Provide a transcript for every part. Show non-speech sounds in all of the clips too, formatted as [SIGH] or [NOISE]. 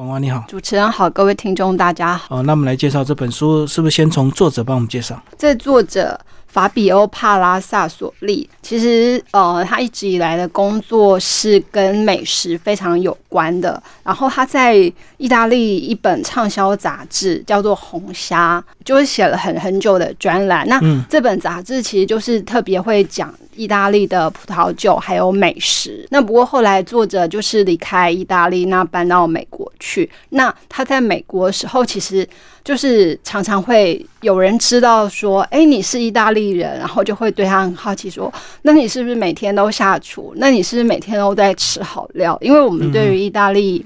婉婉你好，主持人好，各位听众大家好。哦，那我们来介绍这本书，是不是先从作者帮我们介绍？这作者。法比欧·帕拉萨索利，其实呃，他一直以来的工作是跟美食非常有关的。然后他在意大利一本畅销杂志叫做《红虾》，就是写了很很久的专栏。那这本杂志其实就是特别会讲意大利的葡萄酒还有美食。那不过后来作者就是离开意大利，那搬到美国去。那他在美国的时候，其实。就是常常会有人知道说，哎，你是意大利人，然后就会对他很好奇，说，那你是不是每天都下厨？那你是不是每天都在吃好料？因为我们对于意大利。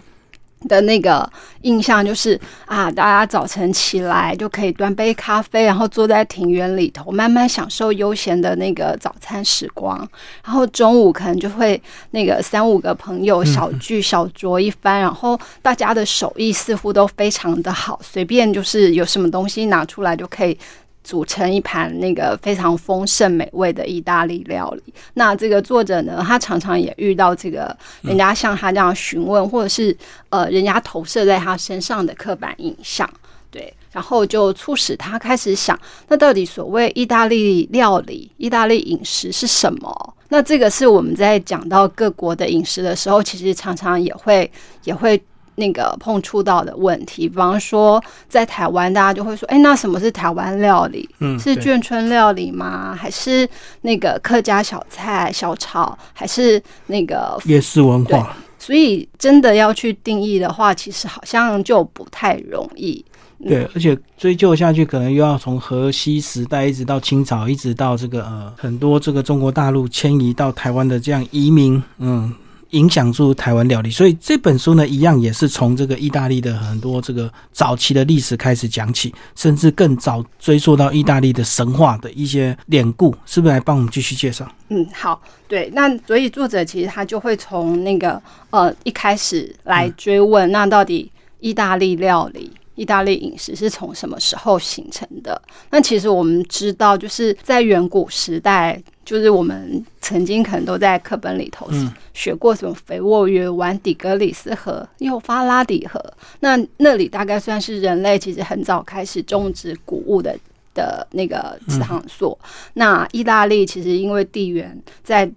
的那个印象就是啊，大家早晨起来就可以端杯咖啡，然后坐在庭园里头，慢慢享受悠闲的那个早餐时光。然后中午可能就会那个三五个朋友小聚小酌一番，然后大家的手艺似乎都非常的好，随便就是有什么东西拿出来就可以。组成一盘那个非常丰盛美味的意大利料理。那这个作者呢，他常常也遇到这个人家像他这样询问，或者是呃，人家投射在他身上的刻板印象，对，然后就促使他开始想，那到底所谓意大利料理、意大利饮食是什么？那这个是我们在讲到各国的饮食的时候，其实常常也会也会。那个碰触到的问题，比方说在台湾，大家就会说：“哎，那什么是台湾料理？嗯，是眷村料理吗？还是那个客家小菜、小炒？还是那个夜市文化？”所以，真的要去定义的话，其实好像就不太容易。对，而且追究下去，可能又要从河西时代一直到清朝，一直到这个呃很多这个中国大陆迁移到台湾的这样移民，嗯。影响住台湾料理，所以这本书呢，一样也是从这个意大利的很多这个早期的历史开始讲起，甚至更早追溯到意大利的神话的一些典故，是不是来帮我们继续介绍？嗯，好，对，那所以作者其实他就会从那个呃一开始来追问，那到底意大利料理、意大利饮食是从什么时候形成的？那其实我们知道，就是在远古时代。就是我们曾经可能都在课本里头学过什么肥沃约湾、底格里斯河、幼发拉底河，那那里大概算是人类其实很早开始种植谷物的的那个场所。那意大利其实因为地缘在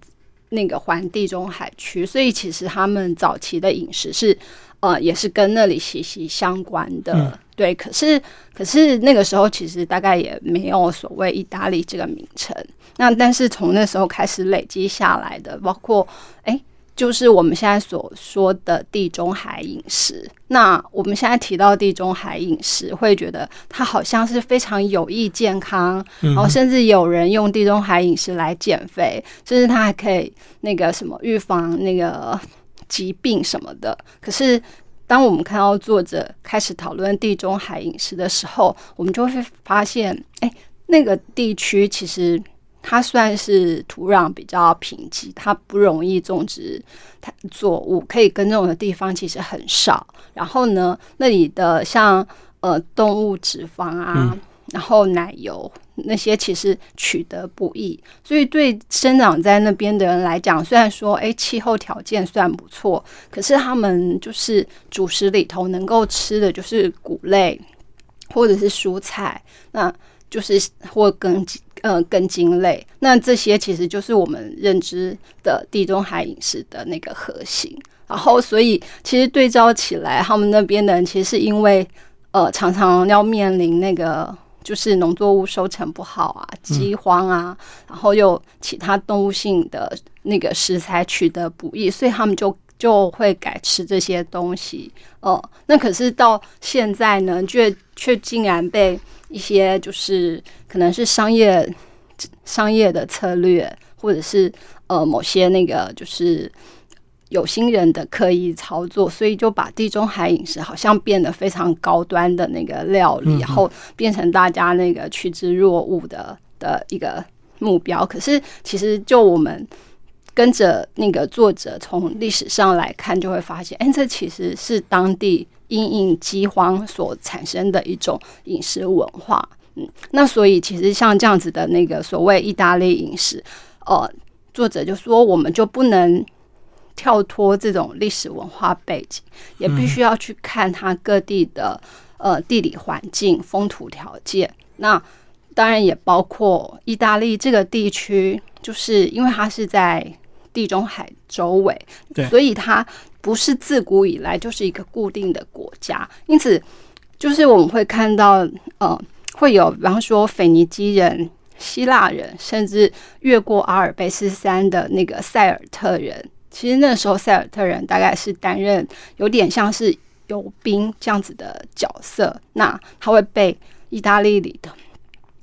那个环地中海区，所以其实他们早期的饮食是呃也是跟那里息息相关的。对，可是可是那个时候其实大概也没有所谓意大利这个名称。那但是从那时候开始累积下来的，包括哎，就是我们现在所说的地中海饮食。那我们现在提到地中海饮食，会觉得它好像是非常有益健康，然后甚至有人用地中海饮食来减肥，甚至它还可以那个什么预防那个疾病什么的。可是当我们看到作者开始讨论地中海饮食的时候，我们就会发现，哎，那个地区其实。它算是土壤比较贫瘠，它不容易种植它作物，可以耕种的地方其实很少。然后呢，那里的像呃动物脂肪啊，然后奶油那些其实取得不易，所以对生长在那边的人来讲，虽然说哎气候条件算不错，可是他们就是主食里头能够吃的就是谷类或者是蔬菜，那就是或根呃，根茎类，那这些其实就是我们认知的地中海饮食的那个核心。然后，所以其实对照起来，他们那边的人其实是因为呃，常常要面临那个就是农作物收成不好啊，饥荒啊，然后又其他动物性的那个食材取得不易，所以他们就就会改吃这些东西。哦，那可是到现在呢，却却竟然被。一些就是可能是商业商业的策略，或者是呃某些那个就是有心人的刻意操作，所以就把地中海饮食好像变得非常高端的那个料理，然后变成大家那个趋之若鹜的的一个目标。可是其实就我们跟着那个作者从历史上来看，就会发现，哎，这其实是当地。因应饥荒所产生的一种饮食文化，嗯，那所以其实像这样子的那个所谓意大利饮食，呃，作者就说我们就不能跳脱这种历史文化背景，也必须要去看它各地的呃地理环境、风土条件。那当然也包括意大利这个地区，就是因为它是在地中海周围，所以它不是自古以来就是一个固定的国家。因此，就是我们会看到，呃，会有比方说腓尼基人。希腊人，甚至越过阿尔卑斯山的那个塞尔特人，其实那时候塞尔特人大概是担任有点像是游兵这样子的角色。那他会被意大利里的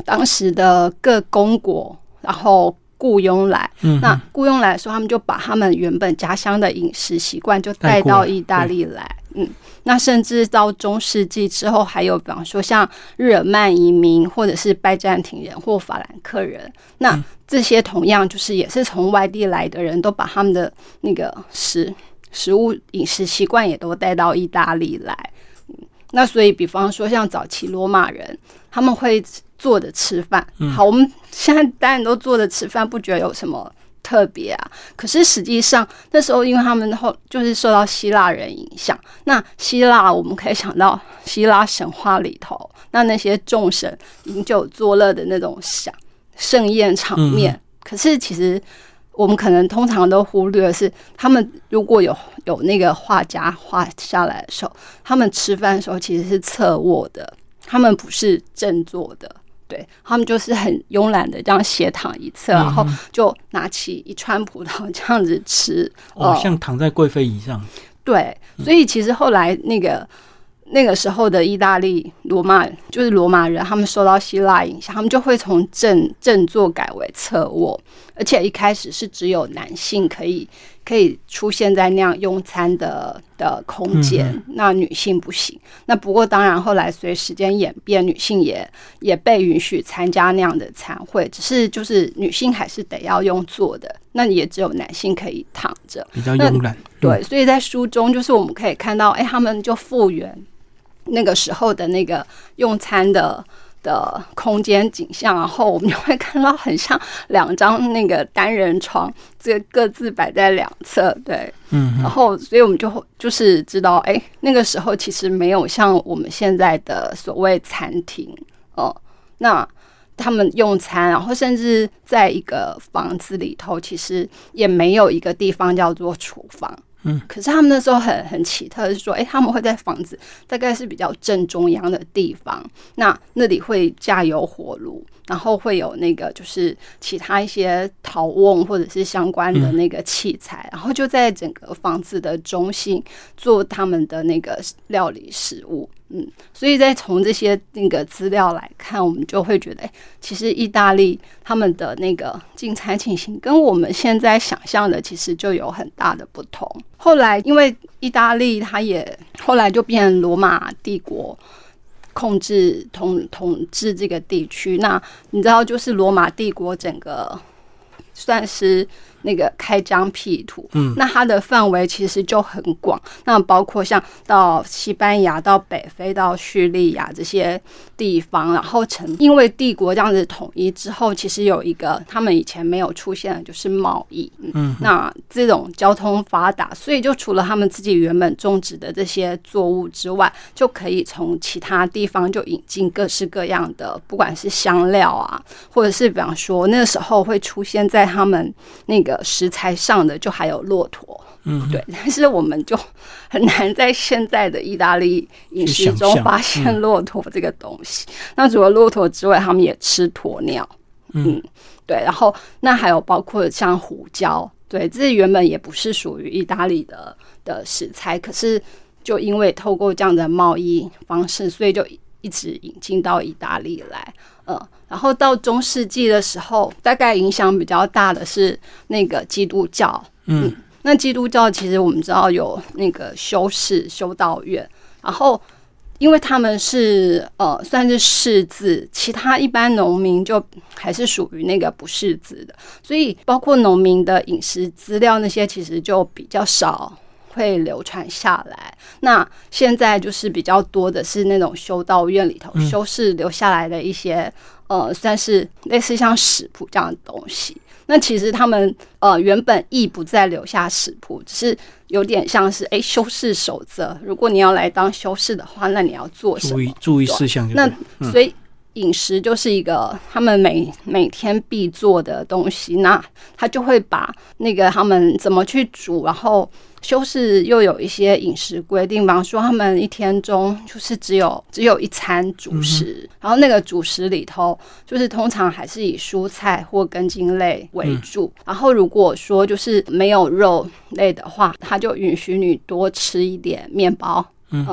当时的各公国，然后雇佣来。那雇佣来的时候，他们就把他们原本家乡的饮食习惯就带到意大利来。嗯。那甚至到中世纪之后，还有比方说像日耳曼移民，或者是拜占庭人或法兰克人，那这些同样就是也是从外地来的人，都把他们的那个食食物饮食习惯也都带到意大利来。那所以，比方说像早期罗马人，他们会坐着吃饭。好，我们现在当然都坐着吃饭，不觉得有什么。特别啊，可是实际上那时候，因为他们后就是受到希腊人影响，那希腊我们可以想到希腊神话里头，那那些众神饮酒作乐的那种享盛宴场面。可是其实我们可能通常都忽略的是，他们如果有有那个画家画下来的时候，他们吃饭的时候其实是侧卧的，他们不是正坐的。对他们就是很慵懒的这样斜躺一侧，然后就拿起一串葡萄这样子吃，哦，像躺在贵妃椅上。对，所以其实后来那个那个时候的意大利罗马，就是罗马人，他们受到希腊影响，他们就会从正正坐改为侧卧，而且一开始是只有男性可以。可以出现在那样用餐的的空间，那女性不行。那不过当然，后来随时间演变，女性也也被允许参加那样的餐会，只是就是女性还是得要用坐的，那也只有男性可以躺着，比较慵懒。对，所以在书中就是我们可以看到，哎，他们就复原那个时候的那个用餐的。的空间景象，然后我们就会看到很像两张那个单人床，这各自摆在两侧，对，嗯，然后所以我们就就是知道，哎，那个时候其实没有像我们现在的所谓餐厅哦，那他们用餐，然后甚至在一个房子里头，其实也没有一个地方叫做厨房。嗯，可是他们那时候很很奇特，是说，哎，他们会在房子大概是比较正中央的地方，那那里会架有火炉，然后会有那个就是其他一些陶瓮或者是相关的那个器材，然后就在整个房子的中心做他们的那个料理食物。嗯，所以再从这些那个资料来看，我们就会觉得，哎，其实意大利他们的那个进餐情形跟我们现在想象的其实就有很大的不同。后来因为意大利它也后来就变罗马帝国控制统统治这个地区，那你知道，就是罗马帝国整个算是。那个开疆辟土，嗯，那它的范围其实就很广，那包括像到西班牙、到北非、到叙利亚这些地方，然后成因为帝国这样子统一之后，其实有一个他们以前没有出现的就是贸易，嗯，那这种交通发达，所以就除了他们自己原本种植的这些作物之外，就可以从其他地方就引进各式各样的，不管是香料啊，或者是比方说那个时候会出现在他们那个。食材上的就还有骆驼，嗯，对，但是我们就很难在现在的意大利饮食中发现骆驼这个东西。那除了骆驼之外，他们也吃鸵鸟，嗯，对。然后那还有包括像胡椒，对，这原本也不是属于意大利的的食材，可是就因为透过这样的贸易方式，所以就一直引进到意大利来，嗯。然后到中世纪的时候，大概影响比较大的是那个基督教。嗯，那基督教其实我们知道有那个修士、修道院。然后，因为他们是呃算是士字，其他一般农民就还是属于那个不识字的，所以包括农民的饮食资料那些，其实就比较少。会流传下来。那现在就是比较多的是那种修道院里头修士留下来的一些呃，算是类似像食谱这样的东西。那其实他们呃原本意不再留下食谱，只是有点像是哎修饰守则。如果你要来当修饰的话，那你要做什么？注意注意事项那嗯所以饮食就是一个他们每每天必做的东西。那他就会把那个他们怎么去煮，然后修饰又有一些饮食规定，比方说他们一天中就是只有只有一餐主食，然后那个主食里头就是通常还是以蔬菜或根茎类为主。然后如果说就是没有肉类的话，他就允许你多吃一点面包，嗯、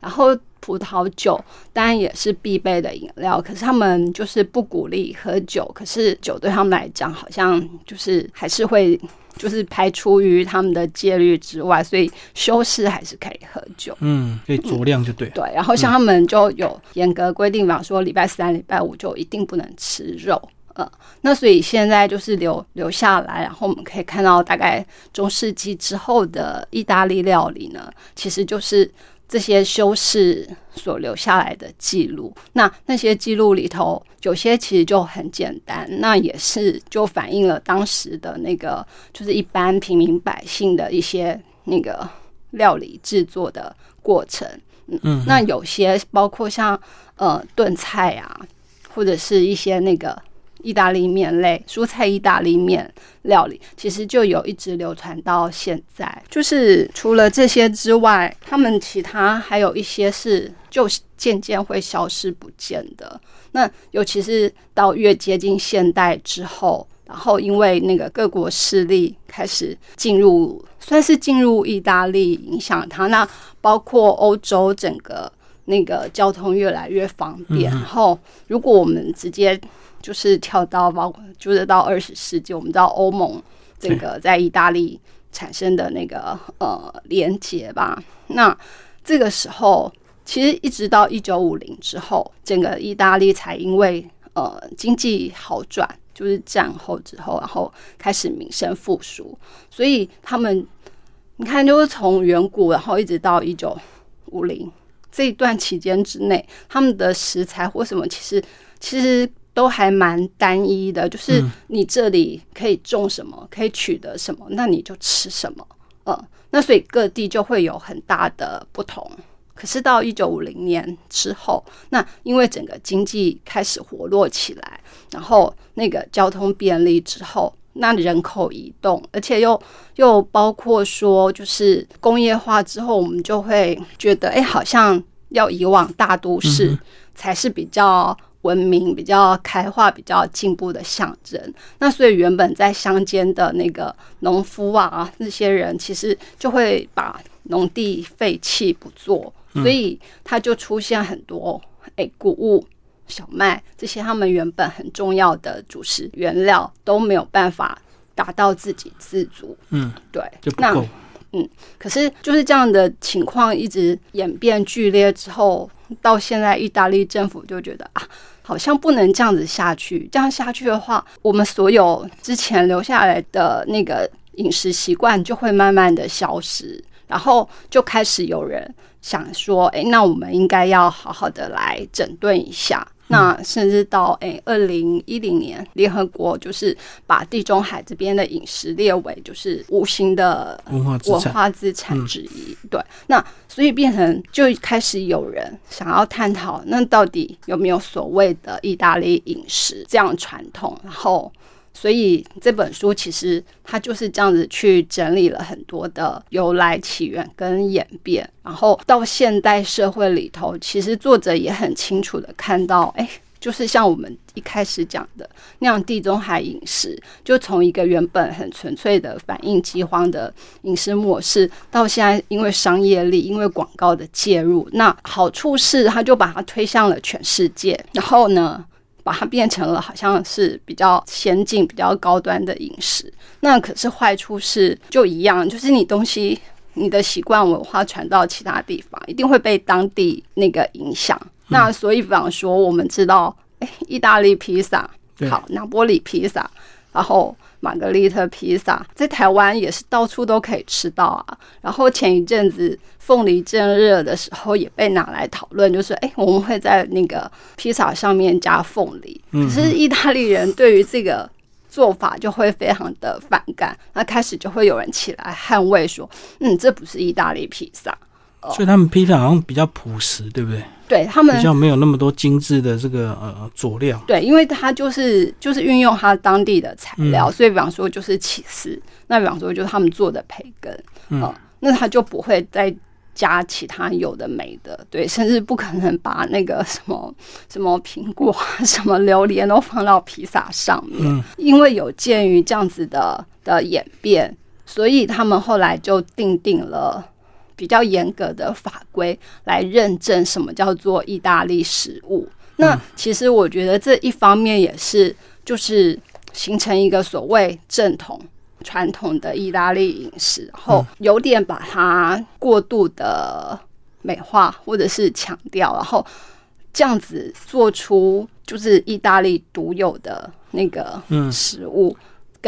然后葡萄酒当然也是必备的饮料，可是他们就是不鼓励喝酒。可是酒对他们来讲，好像就是还是会就是排除于他们的戒律之外，所以修饰还是可以喝酒。嗯，可以酌量就对。对，然后像他们就有严格规定，比方说礼拜三、礼拜五就一定不能吃肉。呃，那所以现在就是留留下来，然后我们可以看到，大概中世纪之后的意大利料理呢，其实就是这些修士所留下来的记录。那那些记录里头，有些其实就很简单，那也是就反映了当时的那个，就是一般平民百姓的一些那个料理制作的过程。嗯，那有些包括像呃炖菜啊，或者是一些那个意大利面类蔬菜意大利面料理，其实就有一直流传到现在。就是除了这些之外，他们其他还有一些是就渐渐会消失不见的。那尤其是到越接近现代之后，然后因为那个各国势力开始进入，算是进入意大利影响它，那包括欧洲整个那个交通越来越方便。然后如果我们直接就是跳到包括就是到二十世纪，我们知道欧盟这个在意大利产生的那个呃连结吧，那这个时候。其实一直到一九五零之后，整个意大利才因为呃经济好转，就是战后之后，然后开始民生复苏，所以他们你看，就是从远古，然后一直到一九五零这一段期间之内，他们的食材或什么，其实其实都还蛮单一的，就是你这里可以种什么，可以取得什么，那你就吃什么，嗯，那所以各地就会有很大的不同。可是到一九五零年之后，那因为整个经济开始活络起来，然后那个交通便利之后，那人口移动，而且又又包括说，就是工业化之后，我们就会觉得，哎，好像要移往大都市才是比较文明、比较开化、比较进步的象征。那所以原本在乡间的那个农夫啊，那些人其实就会把农地废弃不做。所以它就出现很多诶谷物、小麦这些他们原本很重要的主食原料都没有办法达到自给自足。嗯，对，那就不够。可是就是这样的情况一直演变剧烈之后，到现在意大利政府就觉得啊，好像不能这样子下去。这样下去的话，我们所有之前留下来的那个饮食习惯就会慢慢的消失，然后就开始有人想说，哎，那我们应该要好好的来整顿一下。那甚至到诶二零一零年，联合国就是把地中海这边的饮食列为就是无形的文化资产文化资产之一。对，那所以变成就开始有人想要探讨，那到底有没有所谓的意大利饮食这样传统？然后，所以这本书其实它就是这样子去整理了很多的由来、起源跟演变，然后到现代社会里头，其实作者也很清楚的看到，哎。就是像我们一开始讲的那样，地中海饮食就从一个原本很纯粹的反映饥荒的饮食模式，到现在因为商业力、因为广告的介入，那好处是它就把它推向了全世界，然后呢，把它变成了好像是比较先进、比较高端的饮食。那可是坏处是就一样，就是你东西。你的习惯文化传到其他地方，一定会被当地那个影响。那所以，比方说，我们知道，哎，意大利披萨，对好，拿波里披萨，然后玛格丽特披萨在台湾也是到处都可以吃到啊。然后前一阵子凤梨正热的时候也被拿来讨论，就是哎，我们会在那个披萨上面加凤梨。可是意大利人对于这个做法就会非常的反感，那开始就会有人起来捍卫说，嗯，这不是意大利披萨。所以他们披萨好像比较朴实，对不对？对他们比较没有那么多精致的这个呃佐料。对，因为它就是就是运用它当地的材料，所以比方说就是起司，那比方说就是他们做的培根，嗯，那他就不会再加其他有的没的，对，甚至不可能把那个什么 [LAUGHS] 什么苹果、什么榴莲都放到披萨上面，因为有鉴于这样子的的演变，所以他们后来就定定了。比较严格的法规来认证什么叫做意大利食物。那其实我觉得这一方面也是，就是形成一个所谓正统传统的意大利饮食，然后有点把它过度的美化或者是强调，然后这样子做出就是意大利独有的那个食物。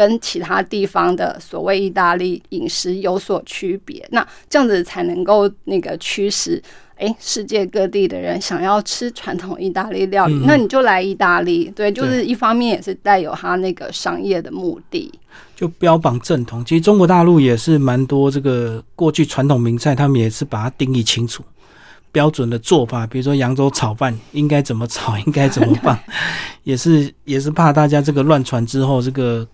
跟其他地方的所谓意大利饮食有所区别，那这样子才能够那个驱使哎世界各地的人想要吃传统意大利料理，那你就来意大利，对，就是一方面也是带有他那个商业的目的，就标榜正统。其实中国大陆也是蛮多这个过去传统名菜，他们也是把它定义清楚标准的做法，比如说扬州炒饭应该怎么炒，应该怎么放，[LAUGHS] 也是也是怕大家这个乱传之后这个。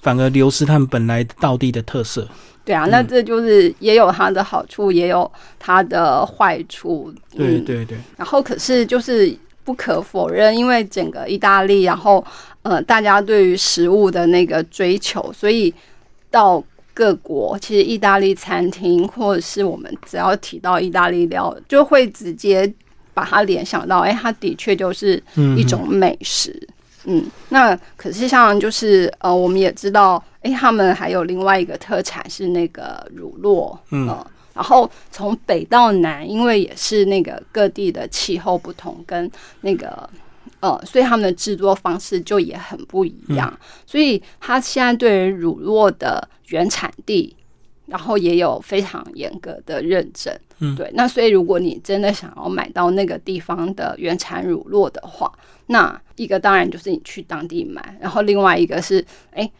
反而流失他们本来道地的特色。对啊，那这就是也有它的好处，也有它的坏处。对对对。然后可是就是不可否认，因为整个意大利，然后呃，大家对于食物的那个追求，所以到各国，其实意大利餐厅或者是我们只要提到意大利料，就会直接把它联想到，哎，它的确就是一种美食。嗯，那可是像就是呃，我们也知道，哎，他们还有另外一个特产是那个乳酪，嗯，然后从北到南，因为也是那个各地的气候不同，跟那个呃，所以他们的制作方式就也很不一样，所以他现在对于乳酪的原产地。然后也有非常严格的认证，嗯，对。那所以如果你真的想要买到那个地方的原产乳酪的话，那一个当然就是你去当地买，然后另外一个是，哎，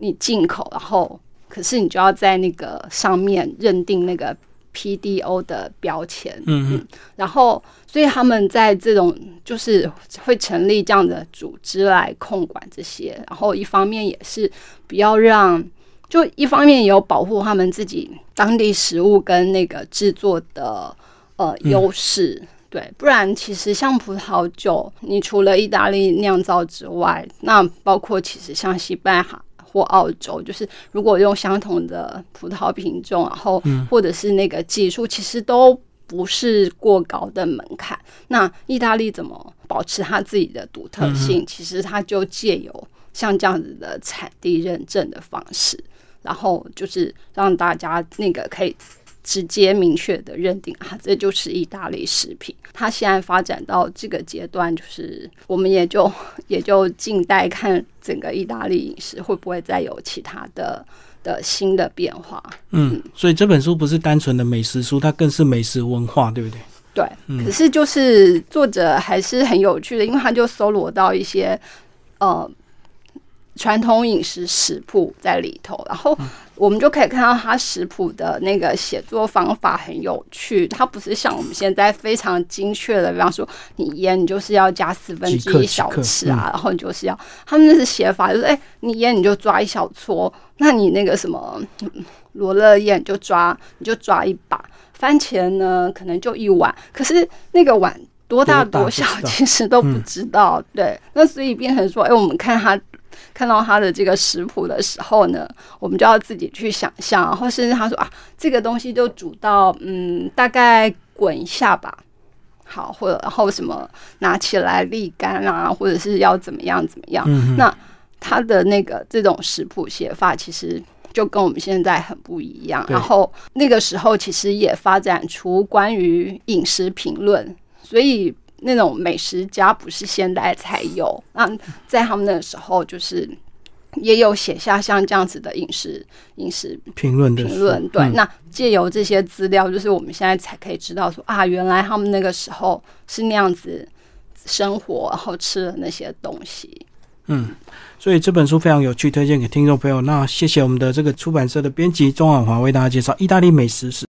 你进口，然后可是你就要在那个上面认定那个 PDO 的标签，嗯嗯。然后，所以他们在这种就是会成立这样的组织来控管这些，然后一方面也是不要让。就一方面也有保护他们自己当地食物跟那个制作的呃优势，对，不然其实像葡萄酒，你除了意大利酿造之外，那包括其实像西班牙或澳洲，就是如果用相同的葡萄品种，然后或者是那个技术，其实都不是过高的门槛。那意大利怎么保持它自己的独特性？其实它就借由像这样子的产地认证的方式。然后就是让大家那个可以直接明确的认定啊，这就是意大利食品。它现在发展到这个阶段，就是我们也就 [LAUGHS] 也就静待看整个意大利饮食会不会再有其他的的新的变化。嗯，所以这本书不是单纯的美食书，它更是美食文化，对不对？对。可是就是作者还是很有趣的，因为他就搜罗到一些呃。传统饮食食谱在里头，然后我们就可以看到他食谱的那个写作方法很有趣。它不是像我们现在非常精确的，比方说你盐你就是要加四分之一小匙啊，然后你就是要他们那是写法，就是哎你盐你就抓一小撮，那你那个什么罗勒叶就抓你就抓一把，番茄呢可能就一碗，可是那个碗多大多小其实都不知道。对，那所以变成说，哎我们看他。看到他的这个食谱的时候呢，我们就要自己去想象，然后甚至他说啊，这个东西就煮到嗯，大概滚一下吧，好，或者然后什么拿起来沥干啊，或者是要怎么样怎么样。那他的那个这种食谱写法，其实就跟我们现在很不一样。然后那个时候其实也发展出关于饮食评论，所以。那种美食家不是现代才有，那在他们那时候就是也有写下像这样子的饮食饮食评论的评论。对，那借由这些资料，就是我们现在才可以知道说啊，原来他们那个时候是那样子生活，然后吃了那些东西。嗯，所以这本书非常有趣，推荐给听众朋友。那谢谢我们的这个出版社的编辑钟婉华为大家介绍意大利美食史。